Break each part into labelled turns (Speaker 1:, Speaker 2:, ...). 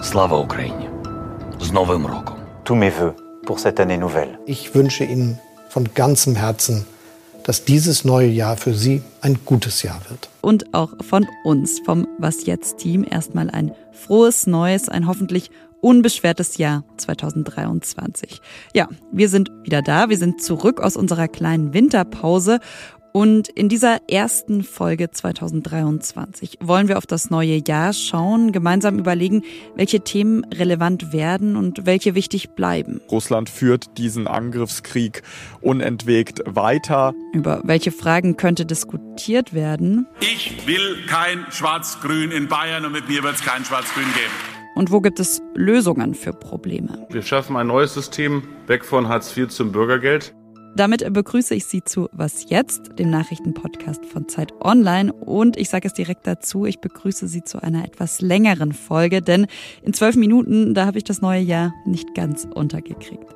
Speaker 1: Slava Ukraini. Z Nowym Rokiem.
Speaker 2: Tous mes voeux pour cette année nouvelle.
Speaker 3: Ich wünsche Ihnen von ganzem Herzen, dass dieses neue Jahr für Sie ein gutes Jahr wird.
Speaker 4: Und auch von uns, vom Was Jetzt Team, erstmal ein frohes neues, ein hoffentlich unbeschwertes Jahr 2023. Ja, wir sind wieder da, wir sind zurück aus unserer kleinen Winterpause und in dieser ersten Folge 2023 wollen wir auf das neue Jahr schauen, gemeinsam überlegen, welche Themen relevant werden und welche wichtig bleiben.
Speaker 5: Russland führt diesen Angriffskrieg unentwegt weiter.
Speaker 4: Über welche Fragen könnte diskutiert werden?
Speaker 6: Ich will kein Schwarz-Grün in Bayern und mit mir wird es kein Schwarz-Grün geben.
Speaker 4: Und wo gibt es Lösungen für Probleme?
Speaker 7: Wir schaffen ein neues System weg von Hartz IV zum Bürgergeld.
Speaker 4: Damit begrüße ich Sie zu Was jetzt, dem Nachrichtenpodcast von Zeit Online. Und ich sage es direkt dazu, ich begrüße Sie zu einer etwas längeren Folge, denn in zwölf Minuten, da habe ich das neue Jahr nicht ganz untergekriegt.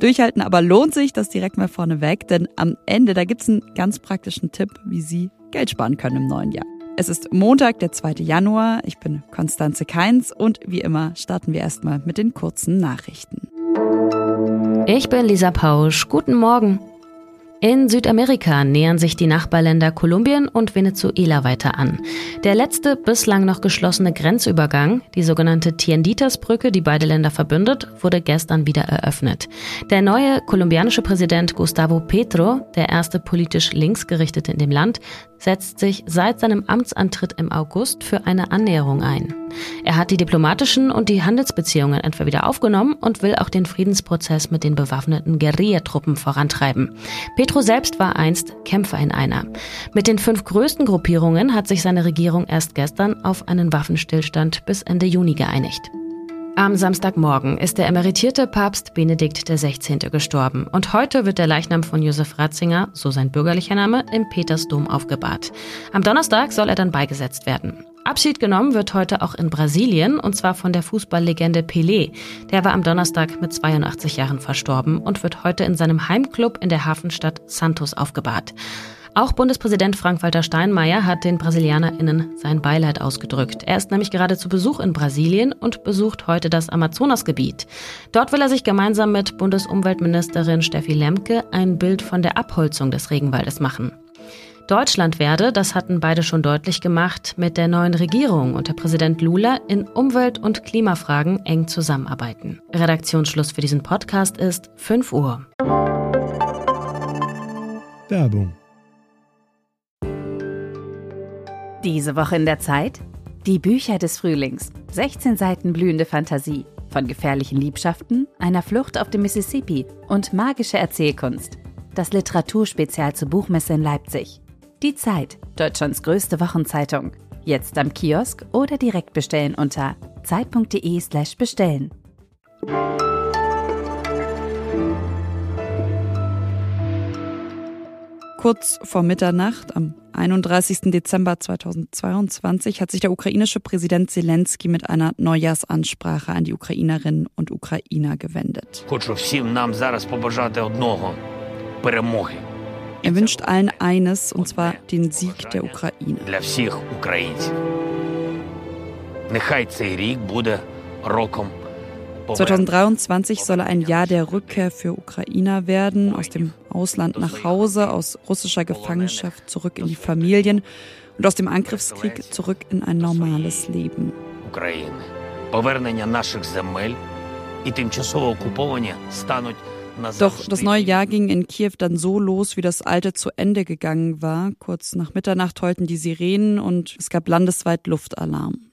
Speaker 4: Durchhalten aber lohnt sich, das direkt mal vorneweg, denn am Ende, da gibt's einen ganz praktischen Tipp, wie Sie Geld sparen können im neuen Jahr. Es ist Montag, der 2. Januar. Ich bin Konstanze Keins und wie immer starten wir erstmal mit den kurzen Nachrichten.
Speaker 8: Ich bin Lisa Pausch. Guten Morgen. In Südamerika nähern sich die Nachbarländer Kolumbien und Venezuela weiter an. Der letzte bislang noch geschlossene Grenzübergang, die sogenannte Tienditas-Brücke, die beide Länder verbündet, wurde gestern wieder eröffnet. Der neue kolumbianische Präsident Gustavo Petro, der erste politisch linksgerichtete in dem Land, setzt sich seit seinem Amtsantritt im August für eine Annäherung ein. Er hat die diplomatischen und die Handelsbeziehungen etwa wieder aufgenommen und will auch den Friedensprozess mit den bewaffneten Guerillatruppen vorantreiben. Petro selbst war einst Kämpfer in einer. Mit den fünf größten Gruppierungen hat sich seine Regierung erst gestern auf einen Waffenstillstand bis Ende Juni geeinigt. Am Samstagmorgen ist der emeritierte Papst Benedikt XVI. gestorben und heute wird der Leichnam von Josef Ratzinger, so sein bürgerlicher Name, im Petersdom aufgebahrt. Am Donnerstag soll er dann beigesetzt werden. Abschied genommen wird heute auch in Brasilien und zwar von der Fußballlegende Pelé. Der war am Donnerstag mit 82 Jahren verstorben und wird heute in seinem Heimclub in der Hafenstadt Santos aufgebahrt. Auch Bundespräsident Frank-Walter Steinmeier hat den BrasilianerInnen sein Beileid ausgedrückt. Er ist nämlich gerade zu Besuch in Brasilien und besucht heute das Amazonasgebiet. Dort will er sich gemeinsam mit Bundesumweltministerin Steffi Lemke ein Bild von der Abholzung des Regenwaldes machen. Deutschland werde, das hatten beide schon deutlich gemacht, mit der neuen Regierung unter Präsident Lula in Umwelt- und Klimafragen eng zusammenarbeiten. Redaktionsschluss für diesen Podcast ist 5 Uhr.
Speaker 9: Werbung
Speaker 10: Diese Woche in der Zeit? Die Bücher des Frühlings. 16 Seiten blühende Fantasie. Von gefährlichen Liebschaften, einer Flucht auf dem Mississippi und magische Erzählkunst. Das Literaturspezial zur Buchmesse in Leipzig. Die Zeit, Deutschlands größte Wochenzeitung. Jetzt am Kiosk oder direkt bestellen unter zeit.de/slash bestellen.
Speaker 4: Kurz vor Mitternacht am 31. Dezember 2022 hat sich der ukrainische Präsident Zelensky mit einer Neujahrsansprache an die Ukrainerinnen und Ukrainer gewendet. Er wünscht allen eines, und zwar den Sieg der Ukraine.
Speaker 1: Нехай цей рік буде роком
Speaker 4: 2023 solle ein Jahr der Rückkehr für Ukrainer werden, aus dem Ausland nach Hause, aus russischer Gefangenschaft zurück in die Familien und aus dem Angriffskrieg zurück in ein normales Leben.
Speaker 1: України. Повернення наших земель і тимчасово окуповані стануть
Speaker 4: doch das neue Jahr ging in Kiew dann so los, wie das alte zu Ende gegangen war. Kurz nach Mitternacht heulten die Sirenen und es gab landesweit Luftalarm.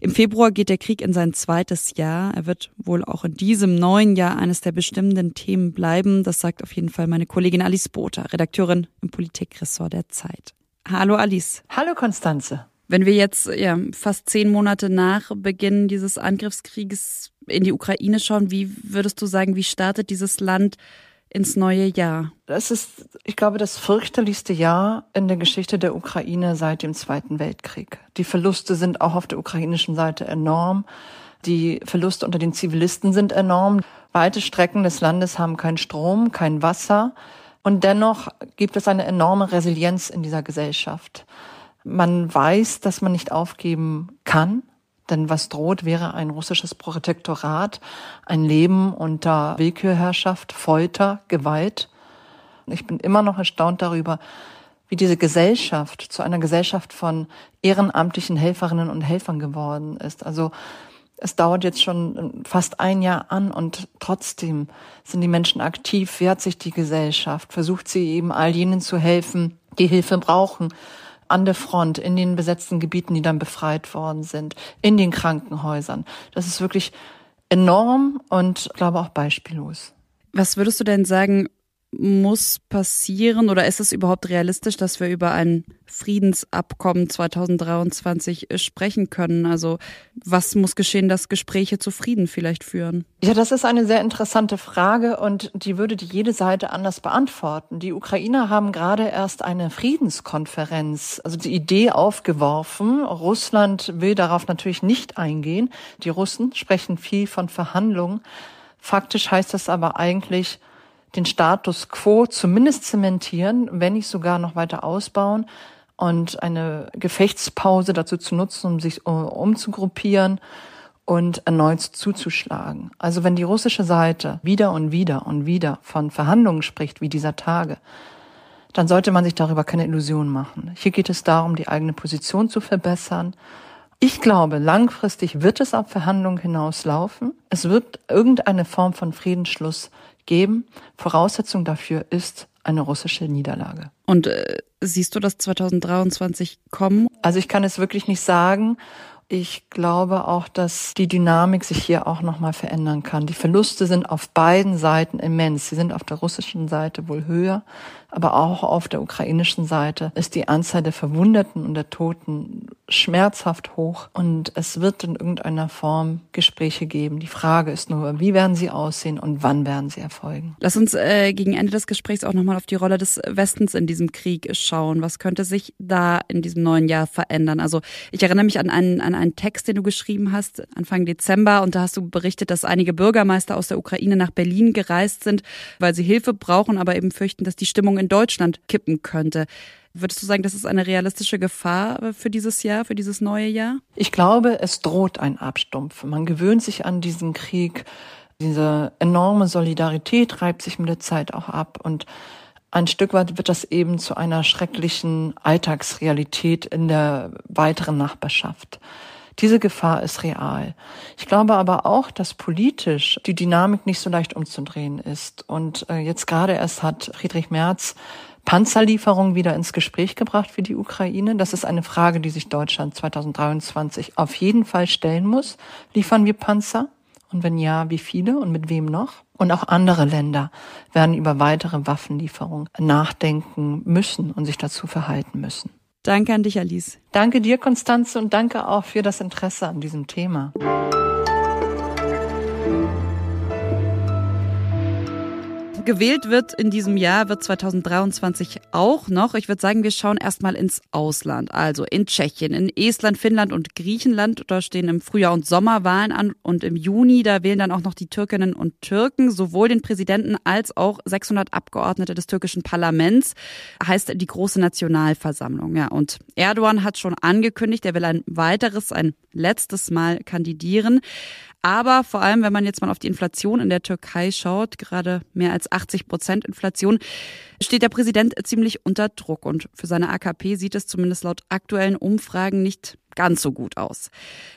Speaker 4: Im Februar geht der Krieg in sein zweites Jahr. Er wird wohl auch in diesem neuen Jahr eines der bestimmenden Themen bleiben. Das sagt auf jeden Fall meine Kollegin Alice Botha, Redakteurin im Politikressort der Zeit. Hallo Alice.
Speaker 11: Hallo Konstanze.
Speaker 4: Wenn wir jetzt ja, fast zehn Monate nach Beginn dieses Angriffskrieges in die Ukraine schauen, wie würdest du sagen, wie startet dieses Land ins neue Jahr?
Speaker 11: Das ist, ich glaube, das fürchterlichste Jahr in der Geschichte der Ukraine seit dem Zweiten Weltkrieg. Die Verluste sind auch auf der ukrainischen Seite enorm. Die Verluste unter den Zivilisten sind enorm. Weite Strecken des Landes haben keinen Strom, kein Wasser. Und dennoch gibt es eine enorme Resilienz in dieser Gesellschaft. Man weiß, dass man nicht aufgeben kann, denn was droht, wäre ein russisches Protektorat, ein Leben unter Willkürherrschaft, Folter, Gewalt. Ich bin immer noch erstaunt darüber, wie diese Gesellschaft zu einer Gesellschaft von ehrenamtlichen Helferinnen und Helfern geworden ist. Also es dauert jetzt schon fast ein Jahr an und trotzdem sind die Menschen aktiv, wehrt sich die Gesellschaft, versucht sie eben all jenen zu helfen, die Hilfe brauchen, an der Front, in den besetzten Gebieten, die dann befreit worden sind, in den Krankenhäusern. Das ist wirklich enorm und glaube auch beispiellos.
Speaker 4: Was würdest du denn sagen, muss passieren oder ist es überhaupt realistisch, dass wir über ein Friedensabkommen 2023 sprechen können? Also was muss geschehen, dass Gespräche zu Frieden vielleicht führen?
Speaker 11: Ja, das ist eine sehr interessante Frage und die würde die jede Seite anders beantworten. Die Ukrainer haben gerade erst eine Friedenskonferenz, also die Idee aufgeworfen. Russland will darauf natürlich nicht eingehen. Die Russen sprechen viel von Verhandlungen. Faktisch heißt das aber eigentlich, den Status quo zumindest zementieren, wenn nicht sogar noch weiter ausbauen und eine Gefechtspause dazu zu nutzen, um sich umzugruppieren und erneut zuzuschlagen. Also wenn die russische Seite wieder und wieder und wieder von Verhandlungen spricht, wie dieser Tage, dann sollte man sich darüber keine Illusionen machen. Hier geht es darum, die eigene Position zu verbessern. Ich glaube, langfristig wird es auf Verhandlungen hinauslaufen. Es wird irgendeine Form von Friedensschluss geben. Voraussetzung dafür ist eine russische Niederlage.
Speaker 4: Und äh, siehst du das 2023 kommen?
Speaker 11: Also ich kann es wirklich nicht sagen. Ich glaube auch, dass die Dynamik sich hier auch nochmal verändern kann. Die Verluste sind auf beiden Seiten immens. Sie sind auf der russischen Seite wohl höher, aber auch auf der ukrainischen Seite ist die Anzahl der Verwundeten und der Toten schmerzhaft hoch und es wird in irgendeiner Form Gespräche geben. Die Frage ist nur, wie werden sie aussehen und wann werden sie erfolgen?
Speaker 4: Lass uns äh, gegen Ende des Gesprächs auch nochmal auf die Rolle des Westens in diesem Krieg schauen. Was könnte sich da in diesem neuen Jahr verändern? Also ich erinnere mich an einen, an Text, den du geschrieben hast, Anfang Dezember, und da hast du berichtet, dass einige Bürgermeister aus der Ukraine nach Berlin gereist sind, weil sie Hilfe brauchen, aber eben fürchten, dass die Stimmung in Deutschland kippen könnte. Würdest du sagen, das ist eine realistische Gefahr für dieses Jahr, für dieses neue Jahr?
Speaker 11: Ich glaube, es droht ein Abstumpfen. Man gewöhnt sich an diesen Krieg. Diese enorme Solidarität reibt sich mit der Zeit auch ab und ein Stück weit wird das eben zu einer schrecklichen Alltagsrealität in der weiteren Nachbarschaft. Diese Gefahr ist real. Ich glaube aber auch, dass politisch die Dynamik nicht so leicht umzudrehen ist. Und äh, jetzt gerade erst hat Friedrich Merz Panzerlieferungen wieder ins Gespräch gebracht für die Ukraine. Das ist eine Frage, die sich Deutschland 2023 auf jeden Fall stellen muss. Liefern wir Panzer? Und wenn ja, wie viele und mit wem noch? Und auch andere Länder werden über weitere Waffenlieferungen nachdenken müssen und sich dazu verhalten müssen.
Speaker 4: Danke an dich, Alice.
Speaker 11: Danke dir, Konstanze, und danke auch für das Interesse an diesem Thema.
Speaker 4: Gewählt wird in diesem Jahr, wird 2023 auch noch. Ich würde sagen, wir schauen erstmal ins Ausland. Also in Tschechien, in Estland, Finnland und Griechenland. Da stehen im Frühjahr und Sommer Wahlen an. Und im Juni, da wählen dann auch noch die Türkinnen und Türken, sowohl den Präsidenten als auch 600 Abgeordnete des türkischen Parlaments. Heißt die große Nationalversammlung. Ja, und Erdogan hat schon angekündigt, er will ein weiteres, ein letztes Mal kandidieren. Aber vor allem, wenn man jetzt mal auf die Inflation in der Türkei schaut, gerade mehr als 80 Prozent Inflation, steht der Präsident ziemlich unter Druck. Und für seine AKP sieht es zumindest laut aktuellen Umfragen nicht ganz so gut aus.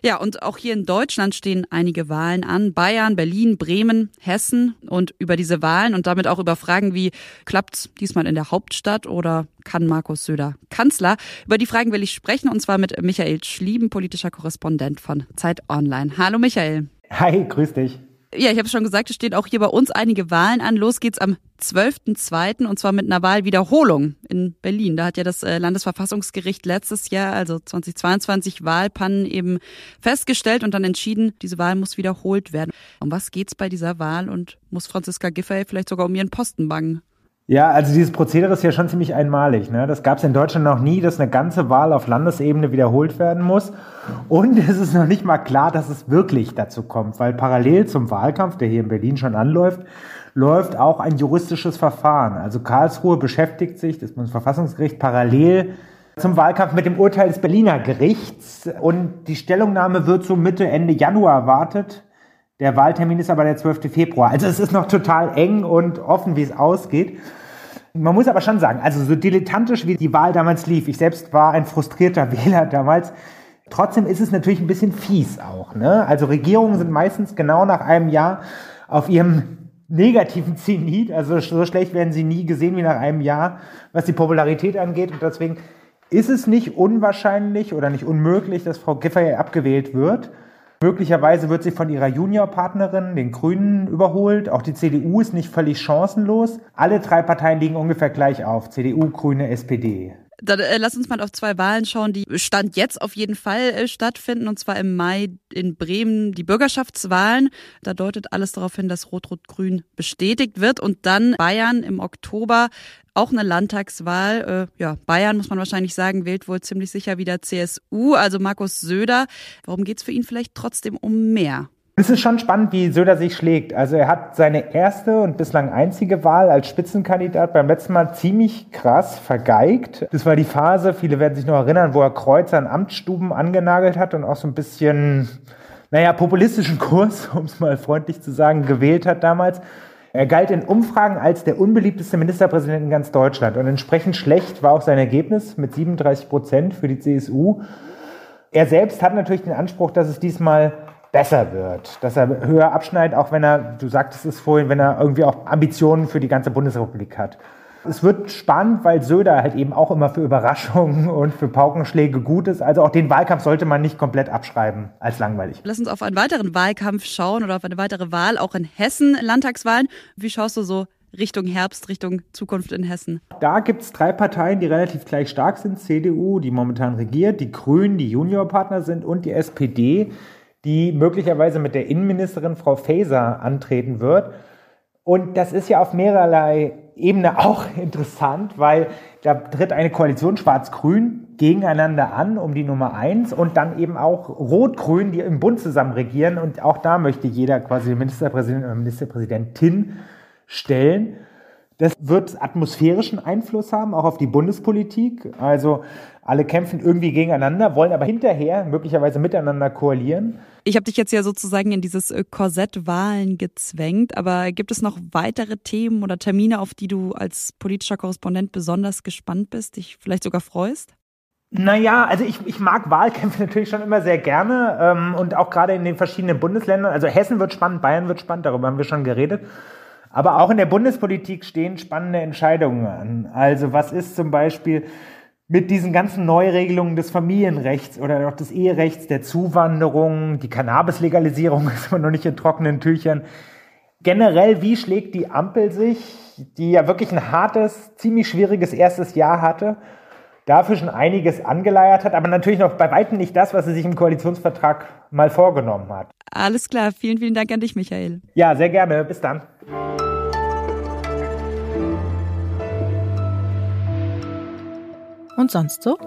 Speaker 4: Ja, und auch hier in Deutschland stehen einige Wahlen an. Bayern, Berlin, Bremen, Hessen. Und über diese Wahlen und damit auch über Fragen wie, klappt's diesmal in der Hauptstadt oder kann Markus Söder Kanzler? Über die Fragen will ich sprechen und zwar mit Michael Schlieben, politischer Korrespondent von Zeit Online. Hallo Michael.
Speaker 9: Hi, grüß dich.
Speaker 4: Ja, ich habe schon gesagt, es stehen auch hier bei uns einige Wahlen an. Los geht's am 12.02. und zwar mit einer Wahlwiederholung in Berlin. Da hat ja das äh, Landesverfassungsgericht letztes Jahr, also 2022, Wahlpannen eben festgestellt und dann entschieden, diese Wahl muss wiederholt werden. Um was geht's bei dieser Wahl und muss Franziska Giffey vielleicht sogar um ihren Posten bangen?
Speaker 9: Ja, also dieses Prozedere ist ja schon ziemlich einmalig. Ne? Das gab es in Deutschland noch nie, dass eine ganze Wahl auf Landesebene wiederholt werden muss. Und es ist noch nicht mal klar, dass es wirklich dazu kommt, weil parallel zum Wahlkampf, der hier in Berlin schon anläuft, läuft auch ein juristisches Verfahren. Also Karlsruhe beschäftigt sich, das Bundesverfassungsgericht, parallel zum Wahlkampf mit dem Urteil des Berliner Gerichts. Und die Stellungnahme wird so Mitte, Ende Januar erwartet. Der Wahltermin ist aber der 12. Februar. Also es ist noch total eng und offen, wie es ausgeht. Man muss aber schon sagen, also so dilettantisch wie die Wahl damals lief, ich selbst war ein frustrierter Wähler damals, trotzdem ist es natürlich ein bisschen fies auch. Ne? Also Regierungen sind meistens genau nach einem Jahr auf ihrem negativen Zenit, also so schlecht werden sie nie gesehen wie nach einem Jahr, was die Popularität angeht. Und deswegen ist es nicht unwahrscheinlich oder nicht unmöglich, dass Frau Giffey abgewählt wird. Möglicherweise wird sie von ihrer Juniorpartnerin, den Grünen, überholt. Auch die CDU ist nicht völlig chancenlos. Alle drei Parteien liegen ungefähr gleich auf. CDU, Grüne, SPD.
Speaker 4: Dann äh, lass uns mal auf zwei Wahlen schauen, die Stand jetzt auf jeden Fall äh, stattfinden. Und zwar im Mai in Bremen die Bürgerschaftswahlen. Da deutet alles darauf hin, dass Rot-Rot-Grün bestätigt wird. Und dann Bayern im Oktober auch eine Landtagswahl. Äh, ja, Bayern, muss man wahrscheinlich sagen, wählt wohl ziemlich sicher wieder CSU, also Markus Söder. Warum geht's für ihn vielleicht trotzdem um mehr?
Speaker 9: Es ist schon spannend, wie Söder sich schlägt. Also er hat seine erste und bislang einzige Wahl als Spitzenkandidat beim letzten Mal ziemlich krass vergeigt. Das war die Phase, viele werden sich noch erinnern, wo er Kreuzer in Amtsstuben angenagelt hat und auch so ein bisschen, naja, populistischen Kurs, um es mal freundlich zu sagen, gewählt hat damals. Er galt in Umfragen als der unbeliebteste Ministerpräsident in ganz Deutschland und entsprechend schlecht war auch sein Ergebnis mit 37 Prozent für die CSU. Er selbst hat natürlich den Anspruch, dass es diesmal besser wird, dass er höher abschneidet, auch wenn er, du sagtest es vorhin, wenn er irgendwie auch Ambitionen für die ganze Bundesrepublik hat. Es wird spannend, weil Söder halt eben auch immer für Überraschungen und für Paukenschläge gut ist. Also auch den Wahlkampf sollte man nicht komplett abschreiben als langweilig.
Speaker 4: Lass uns auf einen weiteren Wahlkampf schauen oder auf eine weitere Wahl, auch in Hessen, Landtagswahlen. Wie schaust du so Richtung Herbst, Richtung Zukunft in Hessen?
Speaker 9: Da gibt es drei Parteien, die relativ gleich stark sind. CDU, die momentan regiert, die Grünen, die Juniorpartner sind und die SPD, die möglicherweise mit der Innenministerin Frau Faeser antreten wird. Und das ist ja auf mehrerlei Ebene auch interessant, weil da tritt eine Koalition Schwarz-Grün gegeneinander an um die Nummer eins und dann eben auch Rot-Grün, die im Bund zusammen regieren. Und auch da möchte jeder quasi Ministerpräsident oder Ministerpräsidentin stellen. Das wird atmosphärischen Einfluss haben, auch auf die Bundespolitik. Also alle kämpfen irgendwie gegeneinander, wollen aber hinterher möglicherweise miteinander koalieren.
Speaker 4: Ich habe dich jetzt ja sozusagen in dieses äh, Korsett Wahlen gezwängt, aber gibt es noch weitere Themen oder Termine, auf die du als politischer Korrespondent besonders gespannt bist, dich vielleicht sogar freust?
Speaker 9: Naja, also ich, ich mag Wahlkämpfe natürlich schon immer sehr gerne ähm, und auch gerade in den verschiedenen Bundesländern. Also Hessen wird spannend, Bayern wird spannend, darüber haben wir schon geredet. Aber auch in der Bundespolitik stehen spannende Entscheidungen an. Also was ist zum Beispiel mit diesen ganzen Neuregelungen des Familienrechts oder auch des Eherechts, der Zuwanderung, die Cannabis-Legalisierung ist immer noch nicht in trockenen Tüchern. Generell, wie schlägt die Ampel sich, die ja wirklich ein hartes, ziemlich schwieriges erstes Jahr hatte, dafür schon einiges angeleiert hat, aber natürlich noch bei weitem nicht das, was sie sich im Koalitionsvertrag mal vorgenommen hat.
Speaker 4: Alles klar, vielen, vielen Dank an dich, Michael.
Speaker 9: Ja, sehr gerne. Bis dann.
Speaker 4: Und sonst so?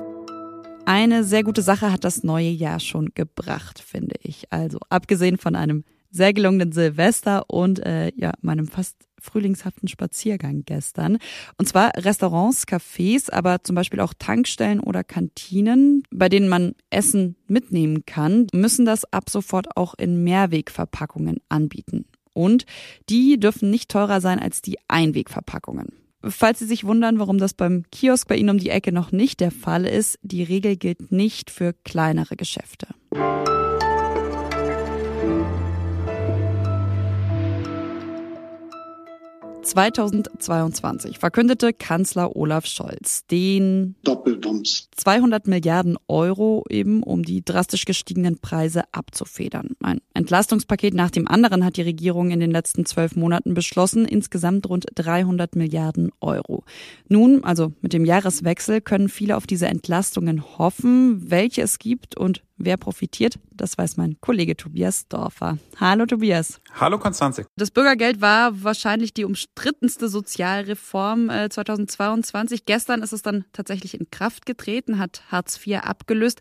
Speaker 4: Eine sehr gute Sache hat das neue Jahr schon gebracht, finde ich. Also abgesehen von einem sehr gelungenen Silvester und äh, ja meinem fast frühlingshaften Spaziergang gestern. Und zwar Restaurants, Cafés, aber zum Beispiel auch Tankstellen oder Kantinen, bei denen man Essen mitnehmen kann, müssen das ab sofort auch in Mehrwegverpackungen anbieten. Und die dürfen nicht teurer sein als die Einwegverpackungen. Falls Sie sich wundern, warum das beim Kiosk bei Ihnen um die Ecke noch nicht der Fall ist, die Regel gilt nicht für kleinere Geschäfte. 2022 verkündete Kanzler Olaf Scholz den
Speaker 12: Doppelbums
Speaker 4: 200 Milliarden Euro eben, um die drastisch gestiegenen Preise abzufedern. Ein Entlastungspaket nach dem anderen hat die Regierung in den letzten zwölf Monaten beschlossen, insgesamt rund 300 Milliarden Euro. Nun, also mit dem Jahreswechsel, können viele auf diese Entlastungen hoffen. Welche es gibt und Wer profitiert, das weiß mein Kollege Tobias Dorfer. Hallo Tobias.
Speaker 5: Hallo Konstanze.
Speaker 4: Das Bürgergeld war wahrscheinlich die umstrittenste Sozialreform 2022. Äh, Gestern ist es dann tatsächlich in Kraft getreten, hat Hartz IV abgelöst.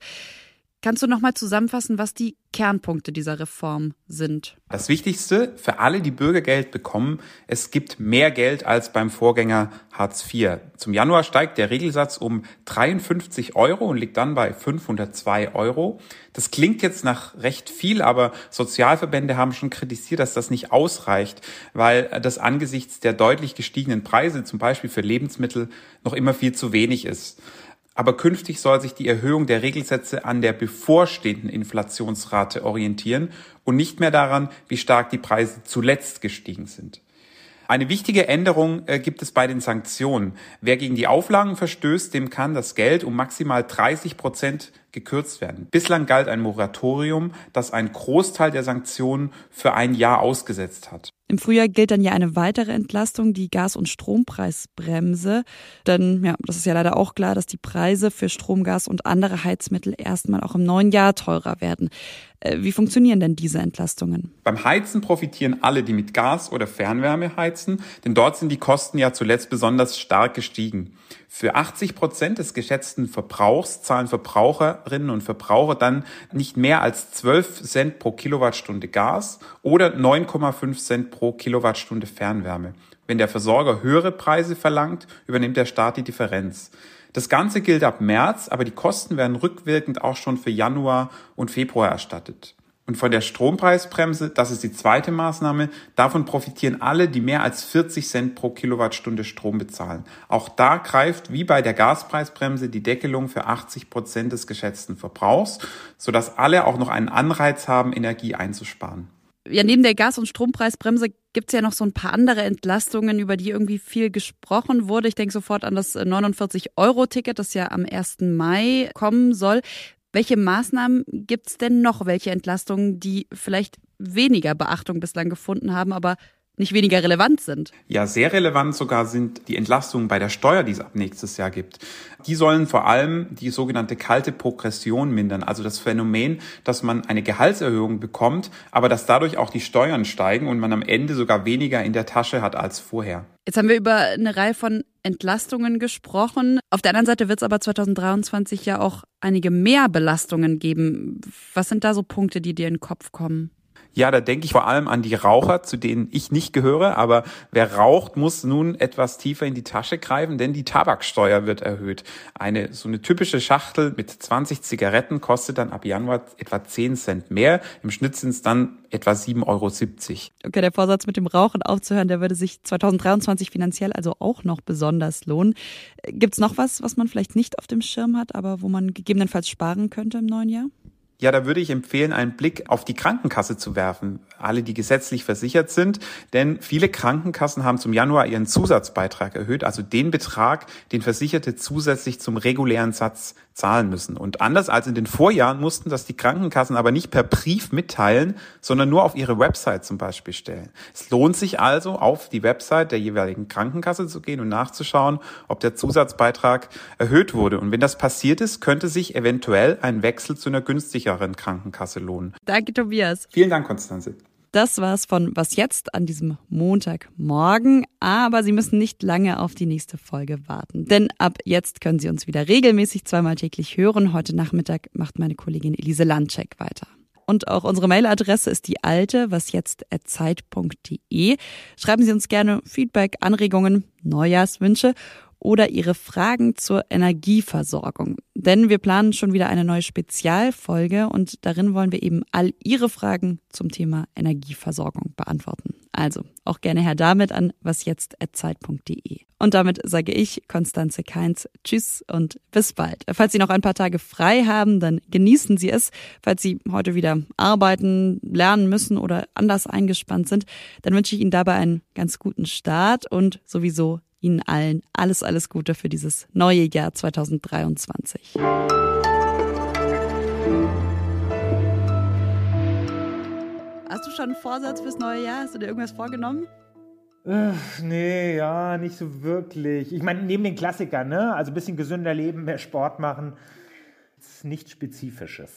Speaker 4: Kannst du noch mal zusammenfassen, was die Kernpunkte dieser Reform sind?
Speaker 12: Das Wichtigste für alle, die Bürgergeld bekommen, es gibt mehr Geld als beim Vorgänger Hartz IV. Zum Januar steigt der Regelsatz um 53 Euro und liegt dann bei 502 Euro. Das klingt jetzt nach recht viel, aber Sozialverbände haben schon kritisiert, dass das nicht ausreicht, weil das angesichts der deutlich gestiegenen Preise, zum Beispiel für Lebensmittel, noch immer viel zu wenig ist. Aber künftig soll sich die Erhöhung der Regelsätze an der bevorstehenden Inflationsrate orientieren und nicht mehr daran, wie stark die Preise zuletzt gestiegen sind. Eine wichtige Änderung äh, gibt es bei den Sanktionen. Wer gegen die Auflagen verstößt, dem kann das Geld um maximal 30 Prozent gekürzt werden. Bislang galt ein Moratorium, das einen Großteil der Sanktionen für ein Jahr ausgesetzt hat.
Speaker 4: Im Frühjahr gilt dann ja eine weitere Entlastung, die Gas- und Strompreisbremse. Denn ja, das ist ja leider auch klar, dass die Preise für Strom, Gas und andere Heizmittel erstmal auch im neuen Jahr teurer werden. Äh, wie funktionieren denn diese Entlastungen?
Speaker 12: Beim Heizen profitieren alle, die mit Gas oder Fernwärme heizen, denn dort sind die Kosten ja zuletzt besonders stark gestiegen. Für 80 Prozent des geschätzten Verbrauchs zahlen Verbraucherinnen und Verbraucher dann nicht mehr als 12 Cent pro Kilowattstunde Gas oder 9,5 Cent pro Kilowattstunde Fernwärme. Wenn der Versorger höhere Preise verlangt, übernimmt der Staat die Differenz. Das Ganze gilt ab März, aber die Kosten werden rückwirkend auch schon für Januar und Februar erstattet. Und von der Strompreisbremse, das ist die zweite Maßnahme, davon profitieren alle, die mehr als 40 Cent pro Kilowattstunde Strom bezahlen. Auch da greift wie bei der Gaspreisbremse die Deckelung für 80 Prozent des geschätzten Verbrauchs, sodass alle auch noch einen Anreiz haben, Energie einzusparen.
Speaker 4: Ja, neben der Gas- und Strompreisbremse gibt es ja noch so ein paar andere Entlastungen, über die irgendwie viel gesprochen wurde. Ich denke sofort an das 49-Euro-Ticket, das ja am 1. Mai kommen soll. Welche Maßnahmen gibt es denn noch? Welche Entlastungen, die vielleicht weniger Beachtung bislang gefunden haben, aber nicht weniger relevant sind.
Speaker 12: Ja, sehr relevant sogar sind die Entlastungen bei der Steuer, die es ab nächstes Jahr gibt. Die sollen vor allem die sogenannte kalte Progression mindern, also das Phänomen, dass man eine Gehaltserhöhung bekommt, aber dass dadurch auch die Steuern steigen und man am Ende sogar weniger in der Tasche hat als vorher.
Speaker 4: Jetzt haben wir über eine Reihe von Entlastungen gesprochen. Auf der anderen Seite wird es aber 2023 ja auch einige mehr Belastungen geben. Was sind da so Punkte, die dir in den Kopf kommen?
Speaker 12: Ja, da denke ich vor allem an die Raucher, zu denen ich nicht gehöre. Aber wer raucht, muss nun etwas tiefer in die Tasche greifen, denn die Tabaksteuer wird erhöht. Eine so eine typische Schachtel mit 20 Zigaretten kostet dann ab Januar etwa 10 Cent mehr. Im Schnitt sind es dann etwa 7,70 Euro.
Speaker 4: Okay, der Vorsatz mit dem Rauchen aufzuhören, der würde sich 2023 finanziell also auch noch besonders lohnen. Gibt's noch was, was man vielleicht nicht auf dem Schirm hat, aber wo man gegebenenfalls sparen könnte im neuen Jahr?
Speaker 12: Ja, da würde ich empfehlen, einen Blick auf die Krankenkasse zu werfen. Alle, die gesetzlich versichert sind. Denn viele Krankenkassen haben zum Januar ihren Zusatzbeitrag erhöht, also den Betrag, den Versicherte zusätzlich zum regulären Satz zahlen müssen. Und anders als in den Vorjahren mussten das die Krankenkassen aber nicht per Brief mitteilen, sondern nur auf ihre Website zum Beispiel stellen. Es lohnt sich also, auf die Website der jeweiligen Krankenkasse zu gehen und nachzuschauen, ob der Zusatzbeitrag erhöht wurde. Und wenn das passiert ist, könnte sich eventuell ein Wechsel zu einer günstigeren Krankenkasse lohnen.
Speaker 4: Danke, Tobias.
Speaker 12: Vielen Dank, Konstanze.
Speaker 4: Das war's von Was jetzt an diesem Montagmorgen. Aber Sie müssen nicht lange auf die nächste Folge warten. Denn ab jetzt können Sie uns wieder regelmäßig zweimal täglich hören. Heute Nachmittag macht meine Kollegin Elise Landcheck weiter. Und auch unsere Mailadresse ist die alte, wasjetzt.zeit.de. Schreiben Sie uns gerne Feedback, Anregungen, Neujahrswünsche oder Ihre Fragen zur Energieversorgung. Denn wir planen schon wieder eine neue Spezialfolge und darin wollen wir eben all Ihre Fragen zum Thema Energieversorgung beantworten. Also auch gerne her damit an wasjetzt.zeit.de. Und damit sage ich, Konstanze Keins, Tschüss und bis bald. Falls Sie noch ein paar Tage frei haben, dann genießen Sie es. Falls Sie heute wieder arbeiten, lernen müssen oder anders eingespannt sind, dann wünsche ich Ihnen dabei einen ganz guten Start und sowieso Ihnen allen alles, alles Gute für dieses neue Jahr 2023. Hast du schon einen Vorsatz fürs neue Jahr? Hast du dir irgendwas vorgenommen?
Speaker 9: Ach, nee, ja, nicht so wirklich. Ich meine, neben den Klassikern, ne? Also ein bisschen gesünder leben, mehr Sport machen. Das ist nichts Spezifisches.